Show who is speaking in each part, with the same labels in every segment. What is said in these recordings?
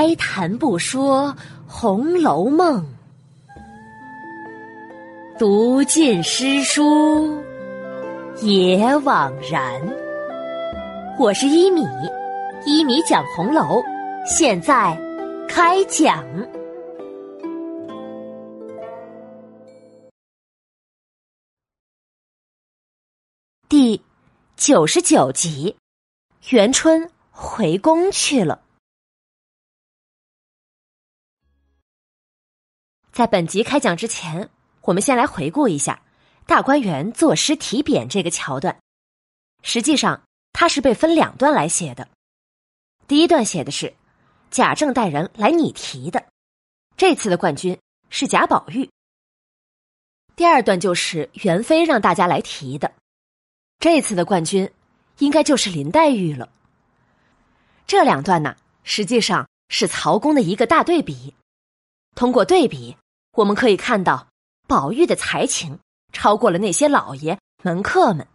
Speaker 1: 哀谈不说《红楼梦》，读尽诗书也枉然。我是一米，一米讲红楼，现在开讲第九十九集：元春回宫去了。在本集开讲之前，我们先来回顾一下大观园作诗题匾这个桥段。实际上，它是被分两段来写的。第一段写的是贾政带人来拟题的，这次的冠军是贾宝玉。第二段就是元妃让大家来提的，这次的冠军应该就是林黛玉了。这两段呢，实际上是曹公的一个大对比。通过对比，我们可以看到宝玉的才情超过了那些老爷门客们，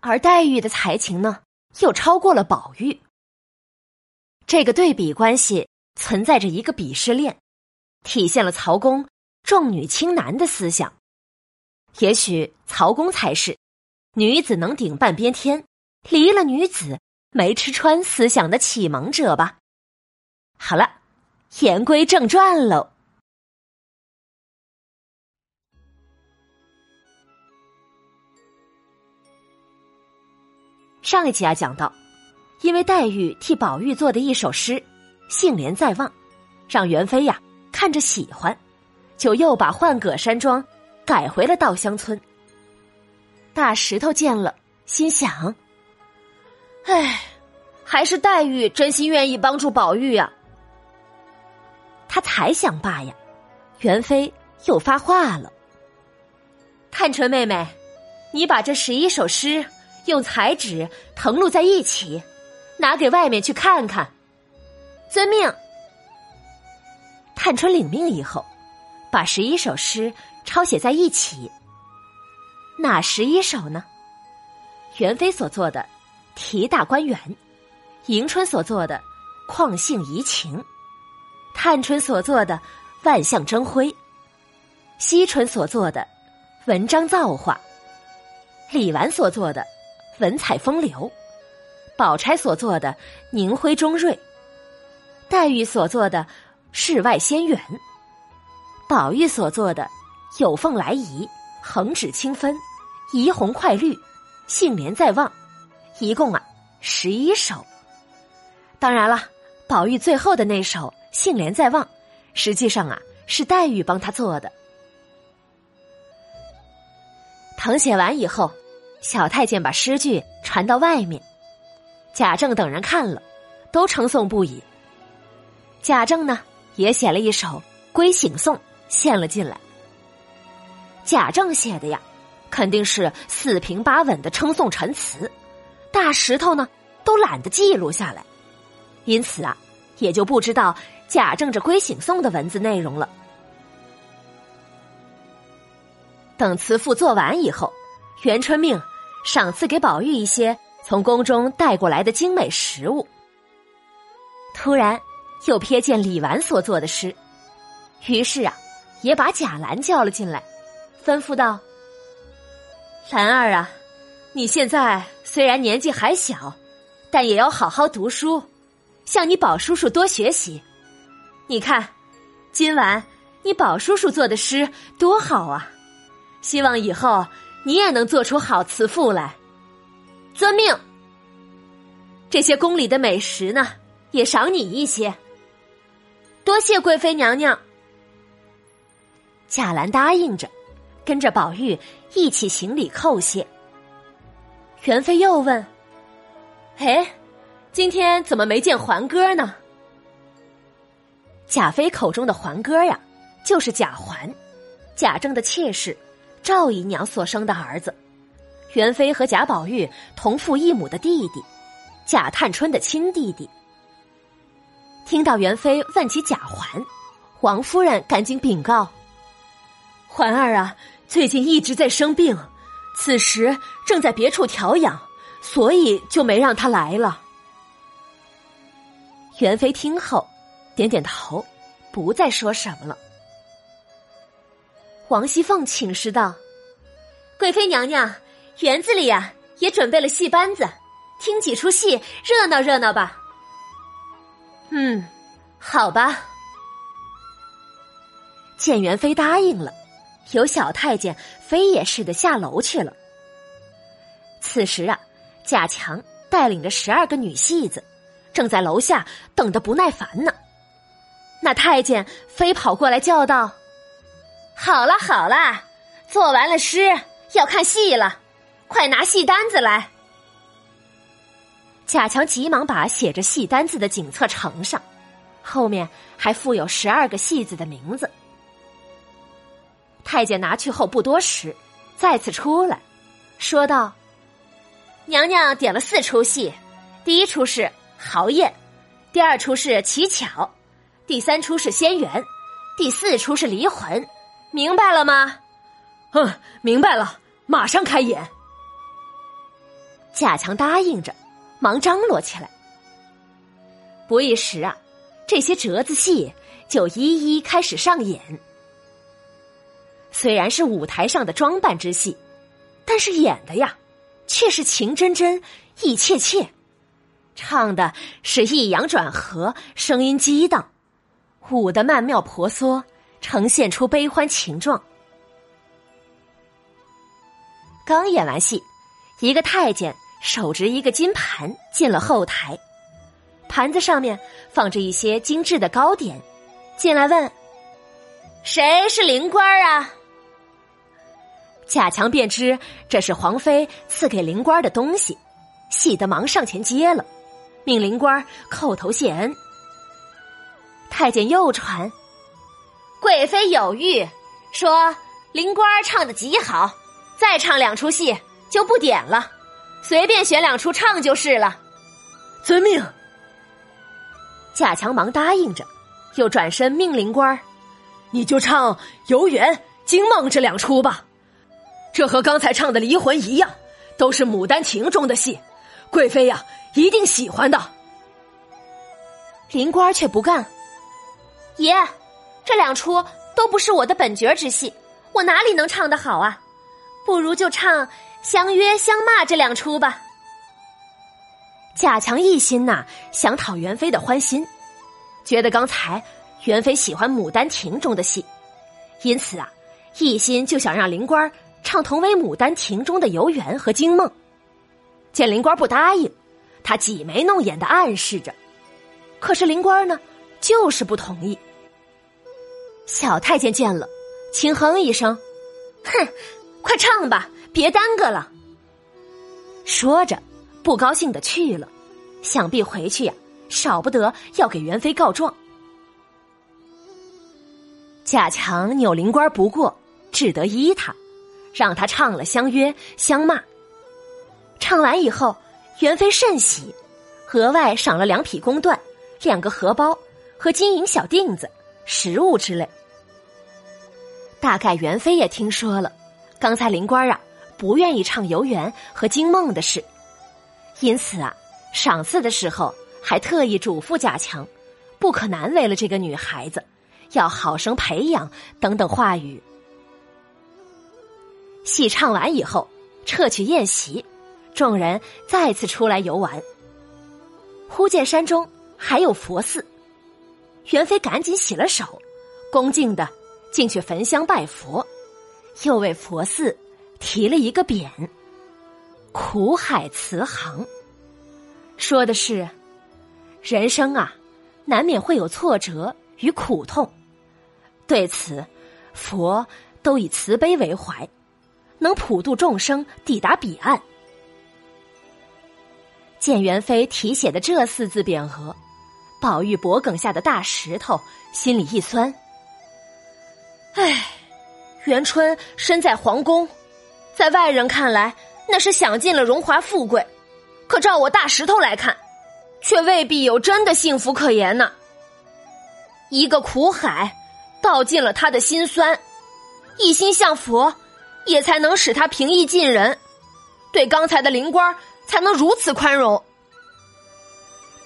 Speaker 1: 而黛玉的才情呢，又超过了宝玉。这个对比关系存在着一个鄙视链，体现了曹公重女轻男的思想。也许曹公才是女子能顶半边天，离了女子没吃穿思想的启蒙者吧。好了，言归正传喽。上一集啊，讲到，因为黛玉替宝玉做的一首诗，杏帘在望，让元妃呀看着喜欢，就又把浣葛山庄改回了稻香村。大石头见了，心想：“哎，还是黛玉真心愿意帮助宝玉呀。”他才想罢呀，元妃又发话了：“探春妹妹，你把这十一首诗。”用彩纸誊录在一起，拿给外面去看看。遵命。探春领命以后，把十一首诗抄写在一起。哪十一首呢？元妃所做的《题大观园》，迎春所做的《旷性怡情》，探春所做的《万象争辉》，惜春所做的《文章造化》，李纨所做的。文采风流，宝钗所做的凝辉中瑞，黛玉所做的世外仙缘，宝玉所做的有凤来仪，横指清分，怡红快绿，杏帘在望，一共啊十一首。当然了，宝玉最后的那首杏帘在望，实际上啊是黛玉帮他做的。誊写完以后。小太监把诗句传到外面，贾政等人看了，都称颂不已。贾政呢，也写了一首《归省颂》献了进来。贾政写的呀，肯定是四平八稳的称颂陈词，大石头呢都懒得记录下来，因此啊，也就不知道贾政这《归省颂》的文字内容了。等慈父做完以后，元春命。赏赐给宝玉一些从宫中带过来的精美食物。突然又瞥见李纨所做的诗，于是啊，也把贾兰叫了进来，吩咐道：“兰儿啊，你现在虽然年纪还小，但也要好好读书，向你宝叔叔多学习。你看，今晚你宝叔叔做的诗多好啊！希望以后。”你也能做出好慈父来，遵命。这些宫里的美食呢，也赏你一些。多谢贵妃娘娘。贾兰答应着，跟着宝玉一起行礼叩谢。元妃又问：“哎，今天怎么没见环哥呢？”贾妃口中的环哥呀，就是贾环，贾政的妾室。赵姨娘所生的儿子，元妃和贾宝玉同父异母的弟弟，贾探春的亲弟弟。听到元妃问起贾环，王夫人赶紧禀告：“环儿啊，最近一直在生病，此时正在别处调养，所以就没让他来了。”元妃听后，点点头，不再说什么了。王熙凤请示道：“
Speaker 2: 贵妃娘娘，园子里呀也准备了戏班子，听几出戏，热闹热闹吧。”“
Speaker 1: 嗯，好吧。”见元妃答应了，有小太监飞也似的下楼去了。此时啊，贾强带领着十二个女戏子，正在楼下等得不耐烦呢。那太监飞跑过来叫道。
Speaker 2: 好了好了，做完了诗要看戏了，快拿戏单子来。
Speaker 1: 贾强急忙把写着戏单子的景册呈上，后面还附有十二个戏子的名字。太监拿去后不多时，再次出来，说道：“
Speaker 2: 娘娘点了四出戏，第一出是豪宴，第二出是乞巧，第三出是仙缘，第四出是离魂。”明白了吗？
Speaker 3: 嗯，明白了，马上开演。
Speaker 1: 贾强答应着，忙张罗起来。不一时啊，这些折子戏就一一开始上演。虽然是舞台上的装扮之戏，但是演的呀，却是情真真、意切切，唱的是抑扬转合，声音激荡，舞的曼妙婆娑。呈现出悲欢情状。刚演完戏，一个太监手执一个金盘进了后台，盘子上面放着一些精致的糕点，进来问：“
Speaker 2: 谁是灵官啊？”
Speaker 1: 贾强便知这是皇妃赐给灵官的东西，喜得忙上前接了，命灵官叩头谢恩。太监又传。
Speaker 2: 贵妃有谕，说林官唱的极好，再唱两出戏就不点了，随便选两出唱就是了。
Speaker 3: 遵命。
Speaker 1: 贾强忙答应着，又转身命林官
Speaker 3: 你就唱《游园》《惊梦》这两出吧。这和刚才唱的《离魂》一样，都是《牡丹亭》中的戏，贵妃呀一定喜欢的。
Speaker 1: 林官却不干，
Speaker 2: 爷。这两出都不是我的本角之戏，我哪里能唱得好啊？不如就唱《相约相骂》这两出吧。
Speaker 1: 贾强一心呐，想讨元妃的欢心，觉得刚才元妃喜欢《牡丹亭》中的戏，因此啊，一心就想让灵官唱同为《牡丹亭》中的游园和惊梦。见灵官不答应，他挤眉弄眼的暗示着，可是灵官呢，就是不同意。小太监见了，轻哼一声：“
Speaker 2: 哼，快唱吧，别耽搁了。”
Speaker 1: 说着，不高兴的去了。想必回去呀，少不得要给元妃告状。贾强扭灵官不过，只得依他，让他唱了《相约相骂》。唱完以后，元妃甚喜，额外赏了两匹宫缎、两个荷包和金银小锭子、食物之类。大概元妃也听说了，刚才灵官啊不愿意唱游园和惊梦的事，因此啊，赏赐的时候还特意嘱咐贾强，不可难为了这个女孩子，要好生培养等等话语。戏唱完以后，撤去宴席，众人再次出来游玩。忽见山中还有佛寺，元妃赶紧洗了手，恭敬的。进去焚香拜佛，又为佛寺提了一个匾“苦海慈航”，说的是人生啊，难免会有挫折与苦痛，对此佛都以慈悲为怀，能普度众生，抵达彼岸。见元妃题写的这四字匾额，宝玉脖梗下的大石头心里一酸。唉，元春身在皇宫，在外人看来那是享尽了荣华富贵，可照我大石头来看，却未必有真的幸福可言呢。一个苦海，道尽了他的心酸，一心向佛，也才能使他平易近人，对刚才的灵官才能如此宽容。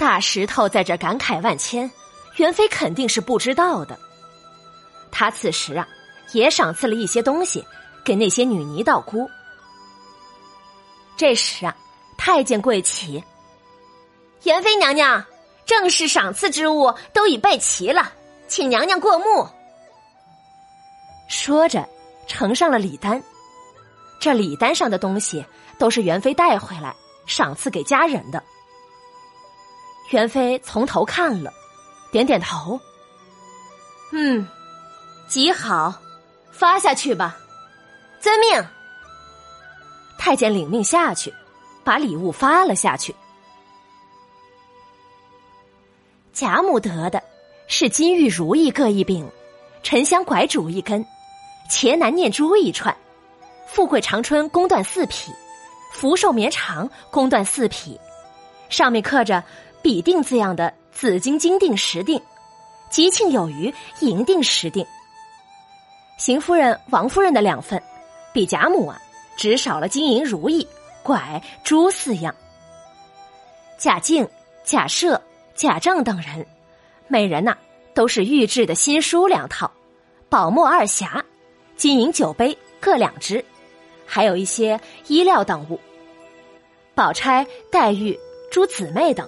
Speaker 1: 大石头在这感慨万千，元妃肯定是不知道的。他此时啊，也赏赐了一些东西给那些女尼道姑。这时啊，太监跪起：“
Speaker 2: 元妃娘娘，正式赏赐之物都已备齐了，请娘娘过目。”
Speaker 1: 说着，呈上了礼单。这礼单上的东西都是元妃带回来赏赐给家人的。元妃从头看了，点点头。
Speaker 2: 嗯，极好，发下去吧。遵命。
Speaker 1: 太监领命下去，把礼物发了下去。贾母得的是金玉如意各一柄，沉香拐拄一根，茄南念珠一串。富贵长春宫缎四匹，福寿绵长宫缎四匹，上面刻着“比定”字样的紫金金锭十锭，吉庆有余银锭十锭。邢夫人、王夫人的两份，比贾母啊只少了金银如意、拐、珠四样。贾敬、贾赦、贾政等人，每人呐都是御制的新书两套，宝墨二匣，金银酒杯各两只。还有一些衣料等物，宝钗、黛玉、诸姊妹等，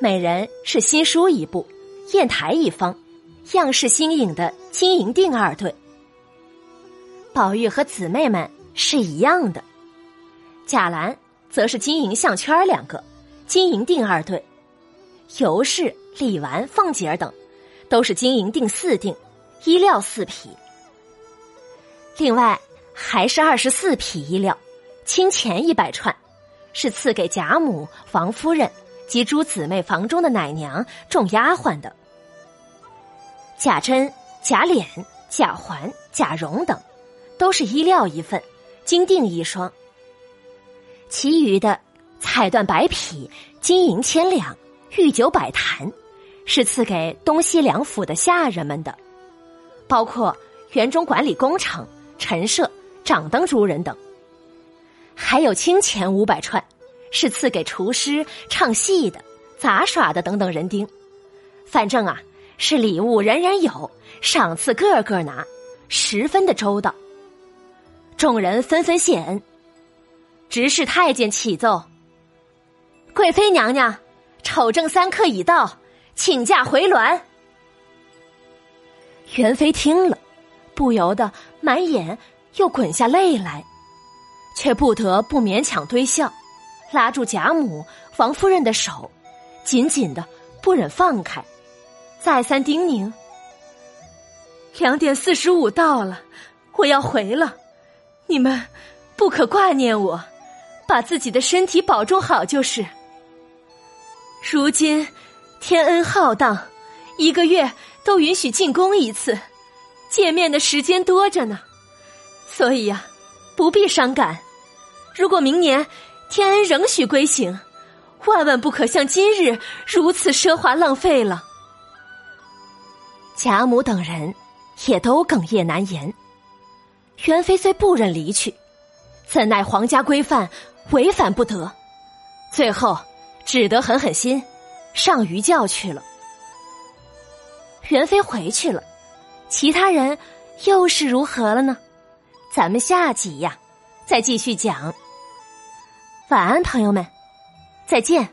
Speaker 1: 每人是新书一部，砚台一方，样式新颖的金银锭二对。宝玉和姊妹们是一样的，贾兰则是金银项圈两个，金银锭二对。尤氏、李纨、凤姐儿等，都是金银锭四锭，衣料四匹。另外。还是二十四匹衣料，青钱一百串，是赐给贾母、王夫人及诸姊妹房中的奶娘、众丫鬟的。贾珍、贾琏、贾环、贾蓉等，都是衣料一份，金锭一双。其余的彩缎百匹、金银千两、御酒百坛，是赐给东西两府的下人们的，包括园中管理工程、陈设。掌灯诸人等，还有清钱五百串，是赐给厨师、唱戏的、杂耍的等等人丁。反正啊，是礼物人人有，赏赐个个拿，十分的周到。众人纷纷谢恩。执事太监启奏：贵妃娘娘，丑正三刻已到，请假回銮。元妃听了，不由得满眼。又滚下泪来，却不得不勉强堆笑，拉住贾母、王夫人的手，紧紧的不忍放开，再三叮咛：“两点四十五到了，我要回了，你们不可挂念我，把自己的身体保重好就是。如今天恩浩荡，一个月都允许进宫一次，见面的时间多着呢。”所以呀，不必伤感。如果明年天恩仍许归行，万万不可像今日如此奢华浪费了。贾母等人也都哽咽难言。元妃虽不忍离去，怎奈皇家规范，违反不得，最后只得狠狠心上鱼轿去了。元妃回去了，其他人又是如何了呢？咱们下集呀，再继续讲。晚安，朋友们，再见。